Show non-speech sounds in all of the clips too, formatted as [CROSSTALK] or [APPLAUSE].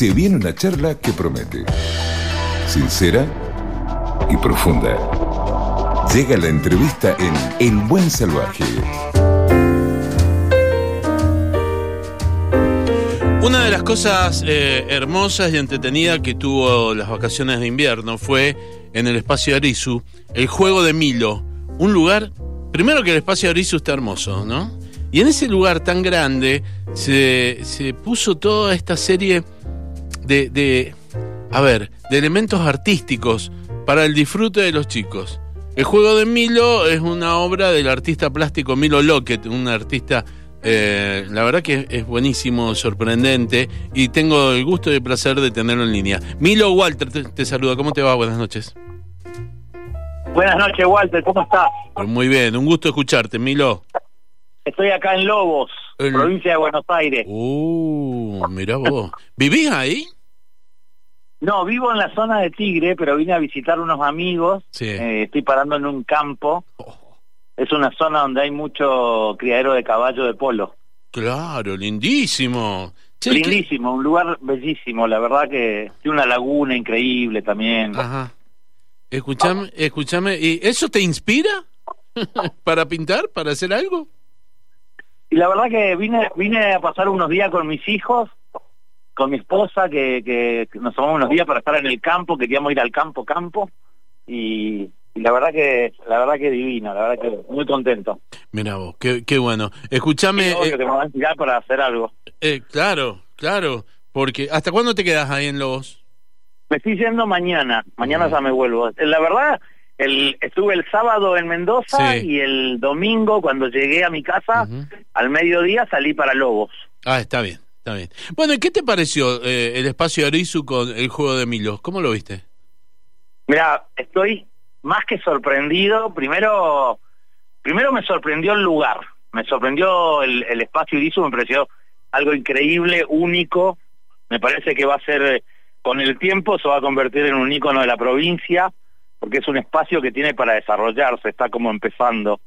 se viene una charla que promete. Sincera y profunda. Llega la entrevista en El Buen Salvaje. Una de las cosas eh, hermosas y entretenidas que tuvo las vacaciones de invierno fue en el espacio Arizu, el juego de Milo. Un lugar, primero que el espacio Arizu está hermoso, ¿no? Y en ese lugar tan grande se, se puso toda esta serie de, de, a ver, de elementos artísticos para el disfrute de los chicos. El juego de Milo es una obra del artista plástico Milo Lockett, un artista, eh, la verdad que es buenísimo, sorprendente, y tengo el gusto y el placer de tenerlo en línea. Milo Walter te, te saluda, ¿cómo te va? Buenas noches. Buenas noches, Walter, ¿cómo estás? Muy bien, un gusto escucharte, Milo. Estoy acá en Lobos, El- provincia de Buenos Aires. Uh, mirá vos. ¿Vivís ahí? No, vivo en la zona de Tigre, pero vine a visitar unos amigos. Sí. Eh, estoy parando en un campo. Oh, Es una zona donde hay mucho criadero de caballo de polo. claro, lindísimo. Che, ¿qué- Lindísimo, un lugar bellísimo. La verdad que tiene una laguna increíble también. Ajá. Escuchame, escuchame, ¿y eso te inspira [LAUGHS] para pintar, para hacer algo? Y la verdad que vine vine a pasar unos días con mis hijos, con mi esposa, que, que, que nos tomamos unos días para estar en el campo, queríamos ir al campo, campo, y, y la verdad que la verdad que divino, la verdad que muy contento. Mira vos, qué, qué bueno. Obvio eh, que me va a inspirar para hacer algo. eh, claro, claro, porque ¿hasta cuándo te quedas ahí en Lobos? Me estoy yendo mañana, mañana ya me vuelvo. La verdad, el, estuve el sábado en Mendoza Sí. y el domingo cuando llegué a mi casa, al mediodía salí para Lobos. Ah, está bien, está bien. Bueno, ¿y qué te pareció eh, el espacio Arizu con el juego de Milos? ¿Cómo lo viste? Mira, estoy más que sorprendido. Primero, primero me sorprendió el lugar, me sorprendió el, el espacio Irisu, me pareció algo increíble, único. Me parece que va a ser, con el tiempo, se va a convertir en un ícono de la provincia, porque es un espacio que tiene para desarrollarse, está como empezando.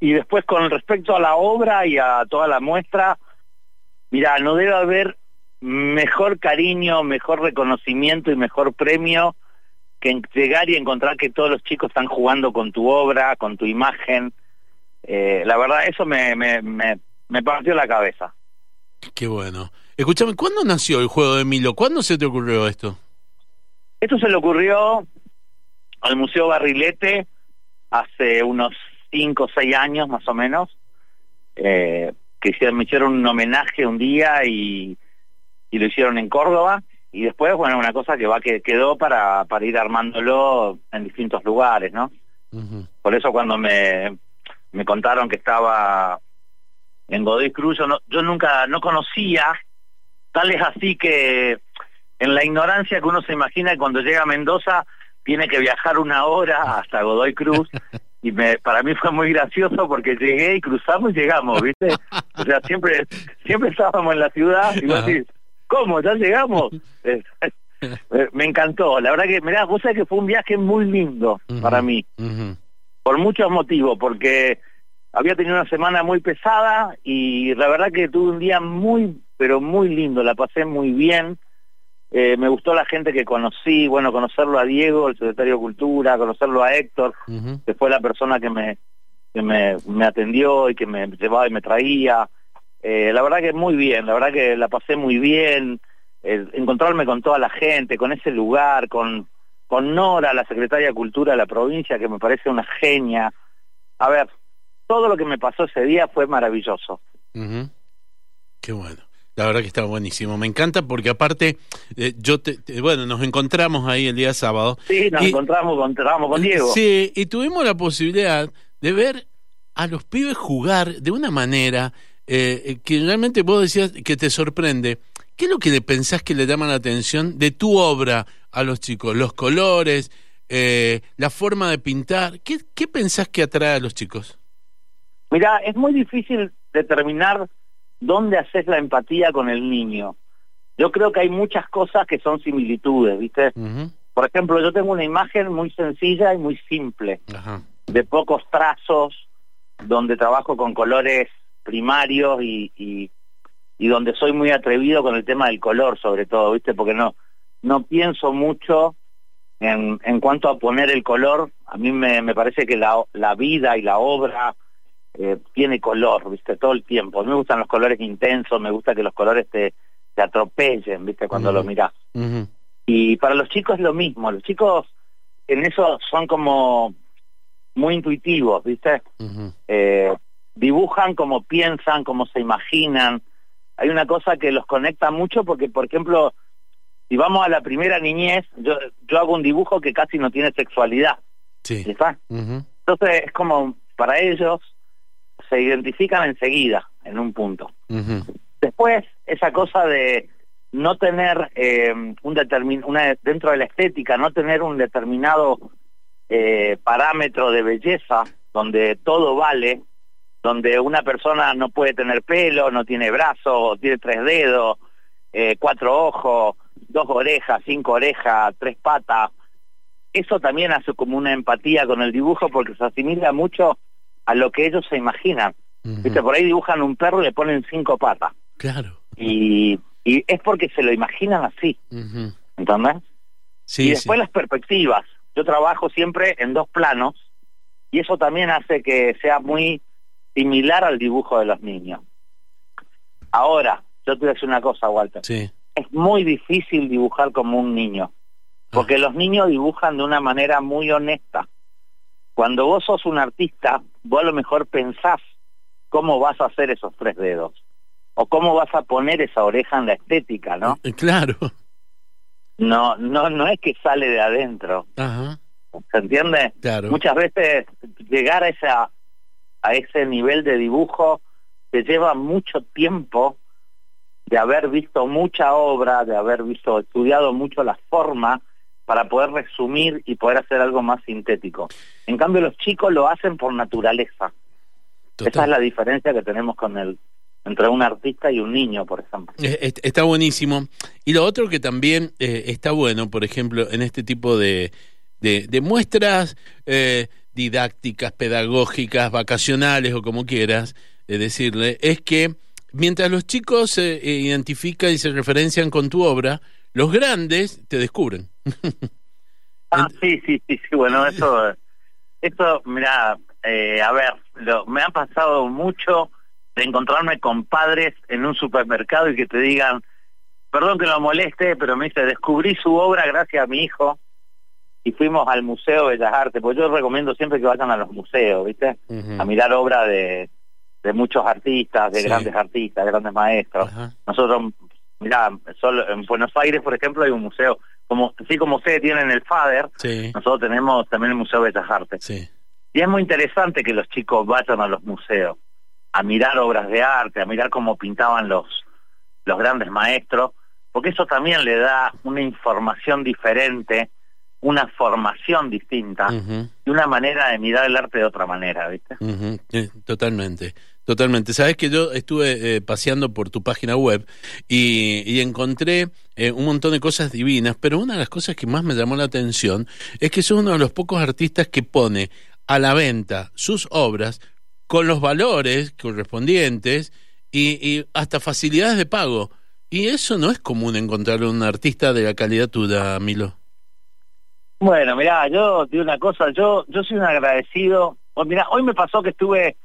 Y después, con respecto a la obra y a toda la muestra, mira, no debe haber mejor cariño, mejor reconocimiento y mejor premio que llegar y encontrar que todos los chicos están jugando con tu obra, con tu imagen. Eh, la verdad, eso me, me, me, me partió la cabeza. Qué bueno. Escúchame, ¿cuándo nació el juego de Milo? ¿Cuándo se te ocurrió esto? Esto se le ocurrió al Museo Barrilete hace unos cinco o seis años más o menos, eh, que hicieron, me hicieron un homenaje un día y, y lo hicieron en Córdoba. Y después, bueno, una cosa que va que quedó para, para ir armándolo en distintos lugares, ¿no? Por eso cuando me, me contaron que estaba en Godoy Cruz, yo, no- yo nunca, no conocía, tal es así que en la ignorancia que uno se imagina que cuando llega a Mendoza tiene que viajar una hora hasta Godoy Cruz [LAUGHS] y me, para mí fue muy gracioso porque llegué y cruzamos y llegamos, ¿viste? O sea, siempre siempre estábamos en la ciudad y vos decís, ¿cómo? ¿Ya llegamos? Eh, eh, me encantó, la verdad que, mirá, vos sabés que fue un viaje muy lindo para mí por muchos motivos, porque había tenido una semana muy pesada y la verdad que tuve un día muy, pero muy lindo, la pasé muy bien. Eh, me gustó la gente que conocí, bueno, conocerlo a Diego, el secretario de Cultura, conocerlo a Héctor, que fue la persona que me, que me, me atendió y que me llevaba y me traía. Eh, la verdad que muy bien, la verdad que la pasé muy bien. Eh, encontrarme con toda la gente, con ese lugar, con, con Nora, la secretaria de Cultura de la provincia, que me parece una genia. A ver, todo lo que me pasó ese día fue maravilloso. Qué bueno. La verdad que está buenísimo. Me encanta porque aparte, eh, yo te, te- bueno, nos encontramos ahí el día sábado. Sí, nos Y- encontramos, encontramos con Diego. Sí, y tuvimos la posibilidad de ver a los pibes jugar de una manera eh, que realmente vos decías que te sorprende. ¿Qué es lo que le pensás que le llama la atención de tu obra a los chicos? Los colores, eh, la forma de pintar. ¿Qué, ¿Qué pensás que atrae a los chicos? Mira, es muy difícil determinar dónde haces la empatía con el niño. Yo creo que hay muchas cosas que son similitudes, ¿viste? Por ejemplo, yo tengo una imagen muy sencilla y muy simple, de pocos trazos, donde trabajo con colores primarios y, y, y donde soy muy atrevido con el tema del color sobre todo, ¿viste? Porque no no pienso mucho en, en cuanto a poner el color, a mí me, me parece que la, la vida y la obra eh, tiene color, ¿viste? Todo el tiempo. A mí me gustan los colores intensos, me gusta que los colores te, te atropellen, ¿viste? Cuando lo mirás. Y para los chicos es lo mismo, los chicos en eso son como muy intuitivos, ¿viste? eh, dibujan como piensan, como se imaginan. Hay una cosa que los conecta mucho porque, por ejemplo, si vamos a la primera niñez, yo, yo hago un dibujo que casi no tiene sexualidad. Sí. ¿Está? Entonces es como, para ellos, se identifican enseguida, en un punto. Después, esa cosa de no tener eh, un determin una dentro de la estética, no tener un determinado eh, parámetro de belleza donde todo vale, donde una persona no puede tener pelo, no tiene brazos, tiene tres dedos, eh, cuatro ojos, dos orejas, cinco orejas, tres patas. Eso también hace como una empatía con el dibujo porque se asimila mucho a lo que ellos se imaginan. ¿Viste? Por ahí dibujan un perro y le ponen cinco patas. Claro. Y, y es porque se lo imaginan así. ¿Entendés? Sí, y después las perspectivas. Yo trabajo siempre en dos planos y eso también hace que sea muy similar al dibujo de los niños. Ahora, yo te voy a decir una cosa, Walter. Sí. Es muy difícil dibujar como un niño, porque Ah. los niños dibujan de una manera muy honesta. Cuando vos sos un artista, vos a lo mejor pensás cómo vas a hacer esos tres dedos, o cómo vas a poner esa oreja en la estética, ¿no? Eh, Claro. No, no, no es que sale de adentro. Ajá. ¿Se entiende? Claro. Muchas veces llegar a esa a ese nivel de dibujo te lleva mucho tiempo de haber visto mucha obra, de haber visto estudiado mucho la forma para poder resumir y poder hacer algo más sintético. En cambio los chicos lo hacen por naturaleza. Esa Total. es la diferencia que tenemos con el entre un artista y un niño, por ejemplo. Est- Está buenísimo. Y lo otro que también eh, está bueno, por ejemplo, en este tipo de, de, de muestras eh, didácticas, pedagógicas, vacacionales o como quieras eh, decirle, es que mientras los chicos se eh, identifican y se referencian con tu obra, los grandes te descubren. [LAUGHS] Ah, sí, sí, sí, sí, bueno, [LAUGHS] eso, eso, mira, eh, a ver, lo, me ha pasado mucho de encontrarme con padres en un supermercado y que te digan, perdón que lo moleste, pero me dice, descubrí su obra gracias a mi hijo y fuimos al Museo de Bellas Artes, porque yo recomiendo siempre que vayan a los museos, ¿viste? A mirar obra de, de muchos artistas, de Sí. grandes artistas, de grandes maestros. Nosotros, mira, solo en Buenos Aires, por ejemplo, hay un museo, como así como ustedes tienen el FADER, Sí, nosotros tenemos también el Museo de Bellas Artes. sí. Y es muy interesante que los chicos vayan a los museos, a mirar obras de arte, a mirar cómo pintaban los, los grandes maestros, porque eso también le da una información diferente, una formación distinta y una manera de mirar el arte de otra manera, ¿viste? Eh, totalmente, totalmente. Sabes que yo estuve eh, paseando por tu página web y, encontré eh, un montón de cosas divinas, pero una de las cosas que más me llamó la atención es que sos uno de los pocos artistas que pone a la venta sus obras con los valores correspondientes y, hasta facilidades de pago. Y eso no es común encontrar un artista de la calidad tuya, Milo. Bueno, mirá, yo digo una cosa, yo yo soy un agradecido. Oh, mirá, hoy me pasó que estuve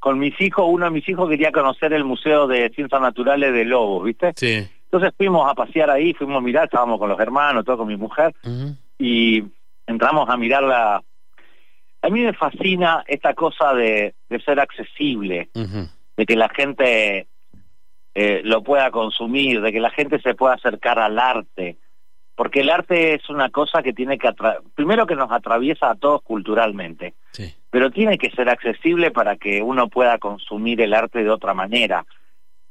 con mis hijos, uno de mis hijos quería conocer el Museo de Ciencias Naturales de Lobos, ¿viste? Sí. Entonces fuimos a pasear ahí, fuimos a mirar, estábamos con los hermanos, todo con mi mujer, y entramos a mirar la... A mí me fascina esta cosa de, de ser accesible, de que la gente eh, lo pueda consumir, de que la gente se pueda acercar al arte, porque el arte es una cosa que tiene que, atra primero que nos atraviesa a todos culturalmente, Sí. Pero tiene que ser accesible para que uno pueda consumir el arte de otra manera.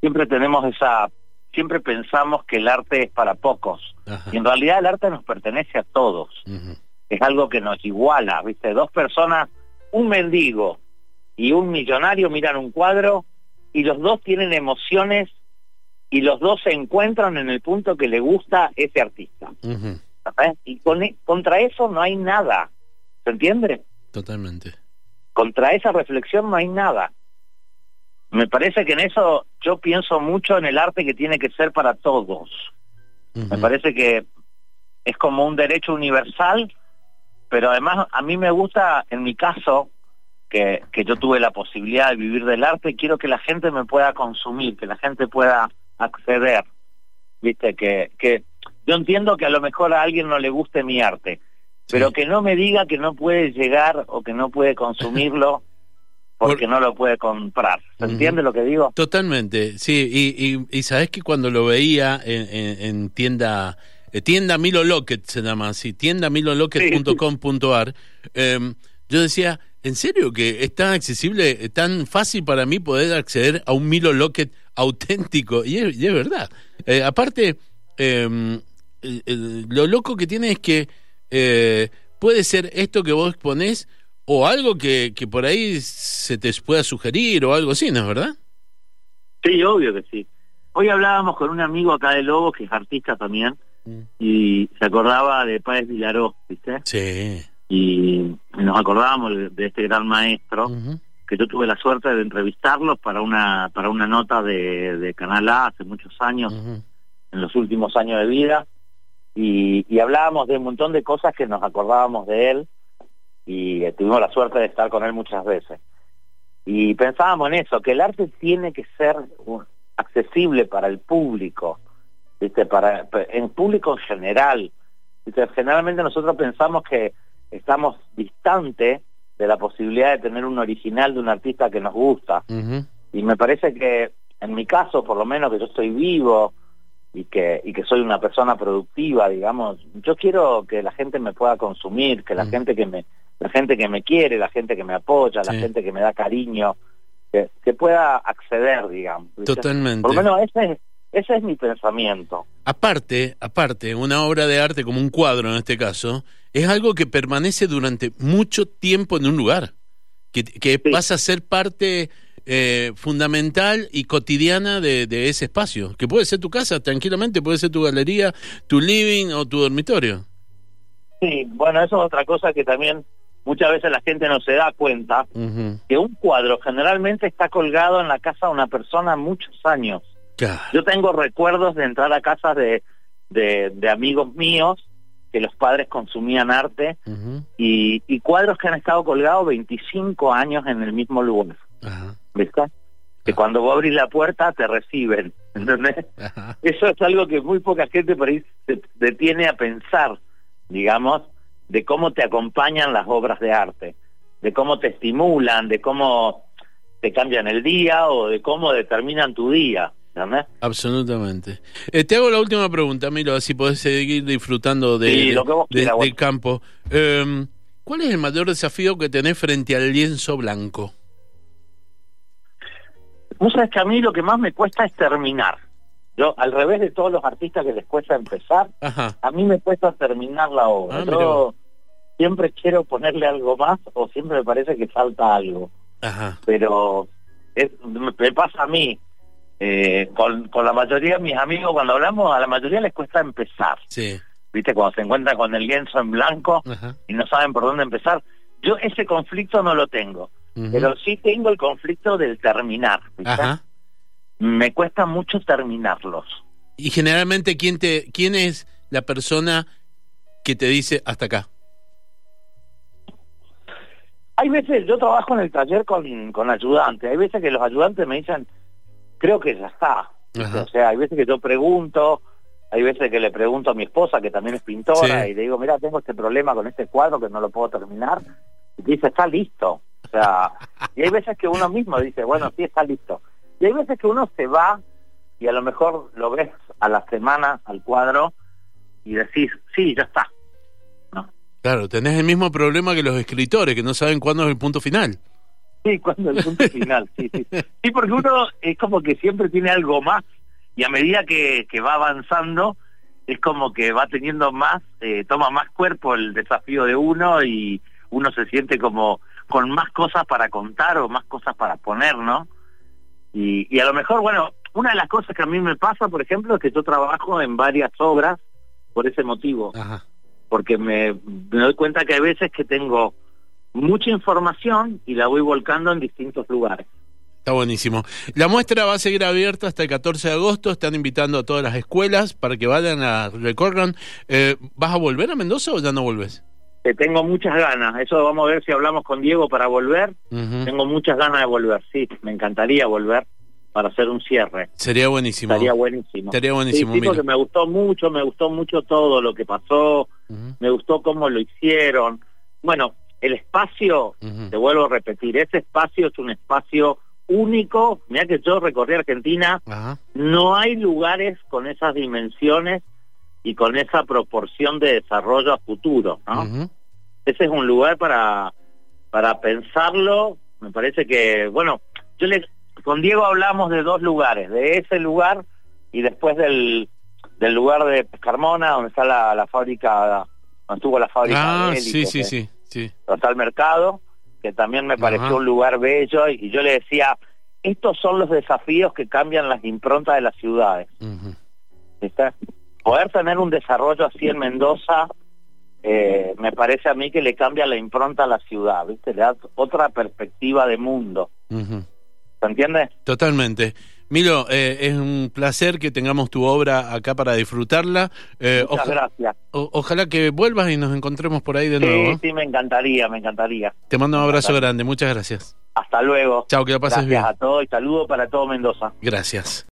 Siempre tenemos esa, siempre pensamos que el arte es para pocos, Ajá. y en realidad el arte nos pertenece a todos, es algo que nos iguala, ¿viste? Dos personas, un mendigo y un millonario miran un cuadro y los dos tienen emociones y los dos se encuentran en el punto que le gusta ese artista. Y con, e- contra eso no hay nada, ¿se entiende? Totalmente. Contra esa reflexión no hay nada. me parece que en eso yo pienso mucho en el arte que tiene que ser para todos. Me parece que es como un derecho universal, pero además a mí me gusta, en mi caso, que, que yo tuve la posibilidad de vivir del arte, quiero que la gente me pueda consumir, que la gente pueda acceder. Viste, que, que yo entiendo que a lo mejor a alguien no le guste mi arte, pero que no me diga que no puede llegar o que no puede consumirlo [LAUGHS] porque no lo puede comprar. ¿Se entiende lo que digo? Totalmente, sí. Y, y, sabes que cuando lo veía en, tienda, eh, tienda Milo Locket se llama así, tienda milolocket.com.ar, em, yo decía, ¿en serio que es tan accesible, tan fácil para mí poder acceder a un Milo Locket auténtico? Y es, verdad. Eh, aparte, em, lo loco que tiene es que eh, puede ser esto que vos ponés o algo que, que por ahí se te pueda sugerir o algo así, ¿no es verdad? Sí, obvio que sí. Hoy hablábamos con un amigo acá de Lobos, que es artista también, mm. y se acordaba de Páez Villaró, ¿viste? Sí. Y nos acordábamos de, este gran maestro, que yo tuve la suerte de entrevistarlos para una para una nota de, de Canal A hace muchos años, en los últimos años de vida, y, y hablábamos de un montón de cosas que nos acordábamos de él, y tuvimos la suerte de estar con él muchas veces. Y pensábamos en eso, que el arte tiene que ser accesible para el público, ¿viste? Para, en público en general. Generalmente nosotros pensamos que estamos distantes de la posibilidad de tener un original de un artista que nos gusta. Y me parece que, en mi caso, por lo menos que yo estoy vivo y que, y que soy una persona productiva, digamos, yo quiero que la gente me pueda consumir, que la gente que me la gente que me quiere, la gente que me apoya, la gente que me da cariño, que, pueda acceder, digamos. Totalmente. Por lo menos ese, ese es mi pensamiento. Aparte, aparte, una obra de arte como un cuadro en este caso, es algo que permanece durante mucho tiempo en un lugar, que, que pasa a ser parte eh, fundamental y cotidiana de, de, ese espacio, que puede ser tu casa, tranquilamente, puede ser tu galería, tu living o tu dormitorio. Sí, bueno, eso es otra cosa que también muchas veces la gente no se da cuenta, que un cuadro generalmente está colgado en la casa de una persona muchos años. Yo tengo recuerdos de entrar a casas de, de, amigos míos que los padres consumían arte y, y, cuadros que han estado colgados 25 años en el mismo lugar. ¿Viste? Que cuando vos abrís la puerta te reciben, ¿entendés? Eso es algo que muy poca gente por ahí se detiene a pensar, digamos, de cómo te acompañan las obras de arte, de cómo te estimulan, de cómo te cambian el día o de cómo determinan tu día. ¿entendés? Absolutamente. Eh, te hago la última pregunta, Milo, así podés seguir disfrutando de, del campo. Em, ¿Cuál es el mayor desafío que tenés frente al lienzo blanco? Vos sabés que a mí lo que más me cuesta es terminar. Yo, al revés de todos los artistas que les cuesta empezar, a mí me cuesta terminar la obra. Ah, Yo siempre quiero ponerle algo más o siempre me parece que falta algo. Pero me pasa a mí. Eh, con, con la mayoría de mis amigos, cuando hablamos, a la mayoría les cuesta empezar. Sí. ¿Viste? Cuando se encuentran con el lienzo en blanco y no saben por dónde empezar. Yo ese conflicto no lo tengo. Pero sí tengo el conflicto del terminar. me cuesta mucho terminarlos. Y generalmente, ¿quién, te, quién es la persona que te dice hasta acá? Hay veces, yo trabajo en el taller con, con ayudantes, hay veces que los ayudantes me dicen, creo que ya está. O sea, hay veces que yo pregunto, hay veces que le pregunto a mi esposa, que también es pintora, y le digo, mira, tengo este problema con este cuadro que no lo puedo terminar. Y dice, está listo. O sea, y hay veces que uno mismo dice, bueno, sí, está listo. Y hay veces que uno se va y a lo mejor lo ves a la semana al cuadro y decís, sí, ya está. ¿No? Claro, tenés el mismo problema que los escritores, que no saben cuándo es el punto final. Sí, cuándo es el punto final, sí, sí. Sí, porque uno es como que siempre tiene algo más y a medida que, que va avanzando es como que va teniendo más, eh, toma más cuerpo el desafío de uno y uno se siente como con más cosas para contar o más cosas para poner, ¿no? Y, a lo mejor, bueno, una de las cosas que a mí me pasa, por ejemplo, es que yo trabajo en varias obras por ese motivo. Porque me, doy cuenta que hay veces que tengo mucha información y la voy volcando en distintos lugares. Está buenísimo. La muestra va a seguir abierta hasta el 14 de agosto. Están invitando a todas las escuelas para que vayan a recorran. Eh, ¿Vas a volver a Mendoza o ya no volves? Eh, tengo muchas ganas. Eso vamos a ver si hablamos con Diego para volver. Tengo muchas ganas de volver. Sí, me encantaría volver para hacer un cierre. Sería buenísimo. Sería buenísimo. Sería buenísimo. Sí, porque me gustó mucho, me gustó mucho todo lo que pasó. Me gustó cómo lo hicieron. Bueno, el espacio, te vuelvo a repetir, ese espacio es un espacio único. Mira que yo recorrí Argentina, no hay lugares con esas dimensiones y con esa proporción de desarrollo a futuro, ¿no? Ese es un lugar para para pensarlo. Me parece que, bueno, yo le, con Diego hablamos de dos lugares, de ese lugar y después del, del lugar de Carmona, donde está la, la fábrica, donde estuvo la fábrica. Ah, sí, sí, sí, sí. Total Mercado que también me pareció un lugar bello y, yo le decía, estos son los desafíos que cambian las improntas de las ciudades. Poder tener un desarrollo así en Mendoza, eh, me parece a mí que le cambia la impronta a la ciudad, ¿viste? Le da otra perspectiva de mundo. ¿Se entiende? Totalmente. Milo, eh, es un placer que tengamos tu obra acá para disfrutarla. Eh, Muchas gracias. ojalá que vuelvas y nos encontremos por ahí de nuevo. Sí, sí, me encantaría, me encantaría. Te mando un abrazo grande, muchas gracias. Hasta luego. Chao, que lo pases bien. Gracias a todos y saludos para todo Mendoza. Gracias.